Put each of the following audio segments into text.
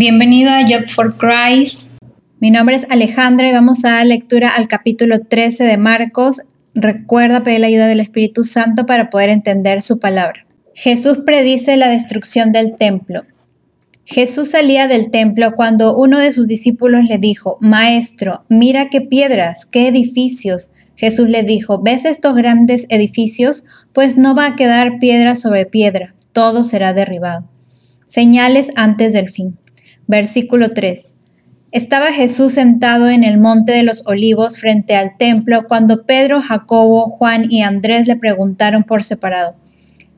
Bienvenido a Job for Christ. Mi nombre es Alejandra y vamos a dar lectura al capítulo 13 de Marcos. Recuerda pedir la ayuda del Espíritu Santo para poder entender su palabra. Jesús predice la destrucción del templo. Jesús salía del templo cuando uno de sus discípulos le dijo, Maestro, mira qué piedras, qué edificios. Jesús le dijo, ¿ves estos grandes edificios? Pues no va a quedar piedra sobre piedra, todo será derribado. Señales antes del fin. Versículo 3. Estaba Jesús sentado en el monte de los olivos frente al templo cuando Pedro, Jacobo, Juan y Andrés le preguntaron por separado,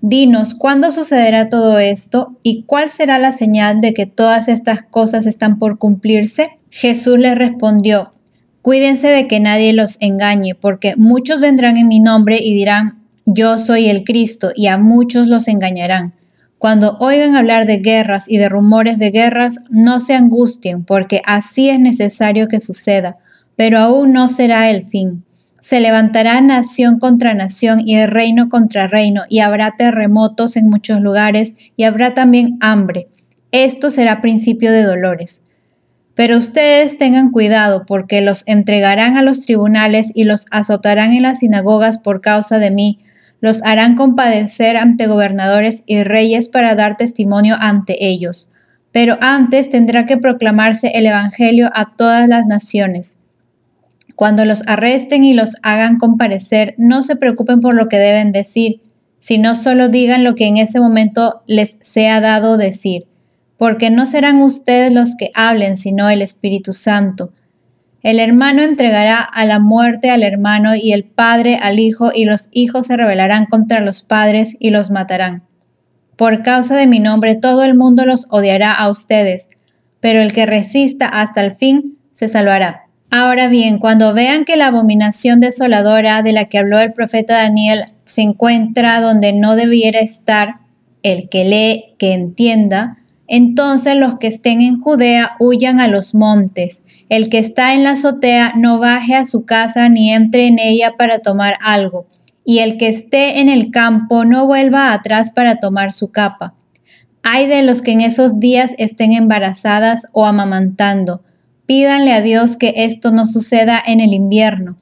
Dinos, ¿cuándo sucederá todo esto y cuál será la señal de que todas estas cosas están por cumplirse? Jesús les respondió, Cuídense de que nadie los engañe, porque muchos vendrán en mi nombre y dirán, Yo soy el Cristo, y a muchos los engañarán. Cuando oigan hablar de guerras y de rumores de guerras, no se angustien, porque así es necesario que suceda, pero aún no será el fin se levantará nación contra nación y reino contra reino, y habrá terremotos en muchos lugares, y habrá también hambre. Esto será principio de dolores. Pero ustedes tengan cuidado, porque los entregarán a los tribunales y los azotarán en las sinagogas por causa de mí, los harán compadecer ante gobernadores y reyes para dar testimonio ante ellos. Pero antes tendrá que proclamarse el Evangelio a todas las naciones. Cuando los arresten y los hagan comparecer, no se preocupen por lo que deben decir, sino solo digan lo que en ese momento les sea dado decir, porque no serán ustedes los que hablen, sino el Espíritu Santo. El hermano entregará a la muerte al hermano y el padre al hijo, y los hijos se rebelarán contra los padres y los matarán. Por causa de mi nombre todo el mundo los odiará a ustedes, pero el que resista hasta el fin se salvará. Ahora bien, cuando vean que la abominación desoladora de la que habló el profeta Daniel se encuentra donde no debiera estar, el que lee, que entienda, entonces los que estén en Judea huyan a los montes. El que está en la azotea no baje a su casa ni entre en ella para tomar algo. Y el que esté en el campo no vuelva atrás para tomar su capa. Hay de los que en esos días estén embarazadas o amamantando Pídanle a Dios que esto no suceda en el invierno,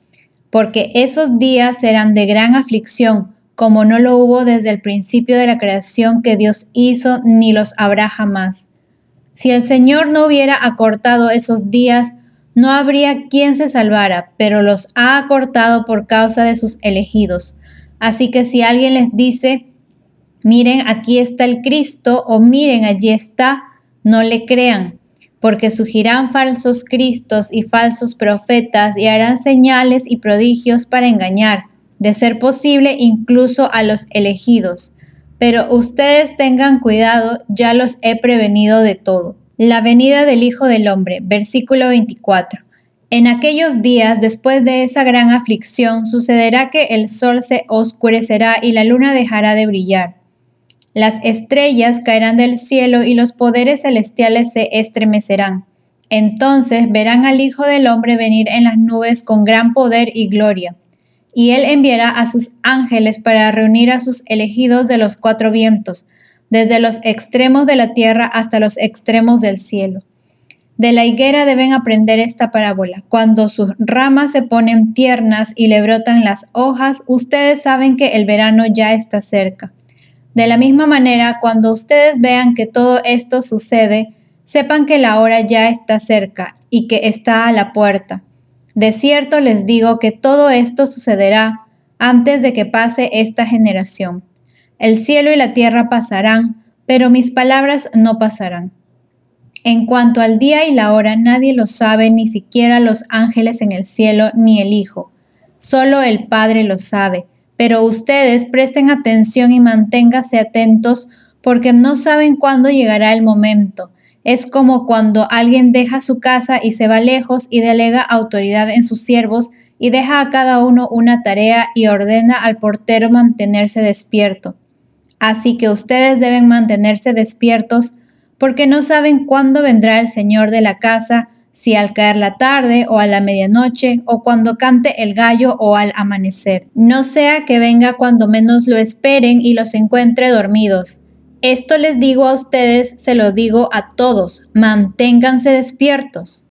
porque esos días serán de gran aflicción, como no lo hubo desde el principio de la creación que Dios hizo, ni los habrá jamás. Si el Señor no hubiera acortado esos días, no habría quien se salvara, pero los ha acortado por causa de sus elegidos. Así que si alguien les dice, miren, aquí está el Cristo, o miren, allí está, no le crean porque surgirán falsos cristos y falsos profetas y harán señales y prodigios para engañar, de ser posible incluso a los elegidos. Pero ustedes tengan cuidado, ya los he prevenido de todo. La venida del Hijo del Hombre, versículo 24. En aquellos días, después de esa gran aflicción, sucederá que el sol se oscurecerá y la luna dejará de brillar las estrellas caerán del cielo y los poderes celestiales se estremecerán. Entonces verán al Hijo del Hombre venir en las nubes con gran poder y gloria. Y él enviará a sus ángeles para reunir a sus elegidos de los cuatro vientos, desde los extremos de la tierra hasta los extremos del cielo. De la higuera deben aprender esta parábola. Cuando sus ramas se ponen tiernas y le brotan las hojas, ustedes saben que el verano ya está cerca. De la misma manera, cuando ustedes vean que todo esto sucede, sepan que la hora ya está cerca y que está a la puerta. De cierto les digo que todo esto sucederá antes de que pase esta generación. El cielo y la tierra pasarán, pero mis palabras no pasarán. En cuanto al día y la hora, nadie lo sabe, ni siquiera los ángeles en el cielo, ni el Hijo. Solo el Padre lo sabe pero ustedes presten atención y manténgase atentos porque no saben cuándo llegará el momento. Es como cuando alguien deja su casa y se va lejos y delega autoridad en sus siervos y deja a cada uno una tarea y ordena al portero mantenerse despierto. Así que ustedes deben mantenerse despiertos porque no saben cuándo vendrá el Señor de la casa si al caer la tarde o a la medianoche o cuando cante el gallo o al amanecer. No sea que venga cuando menos lo esperen y los encuentre dormidos. Esto les digo a ustedes, se lo digo a todos, manténganse despiertos.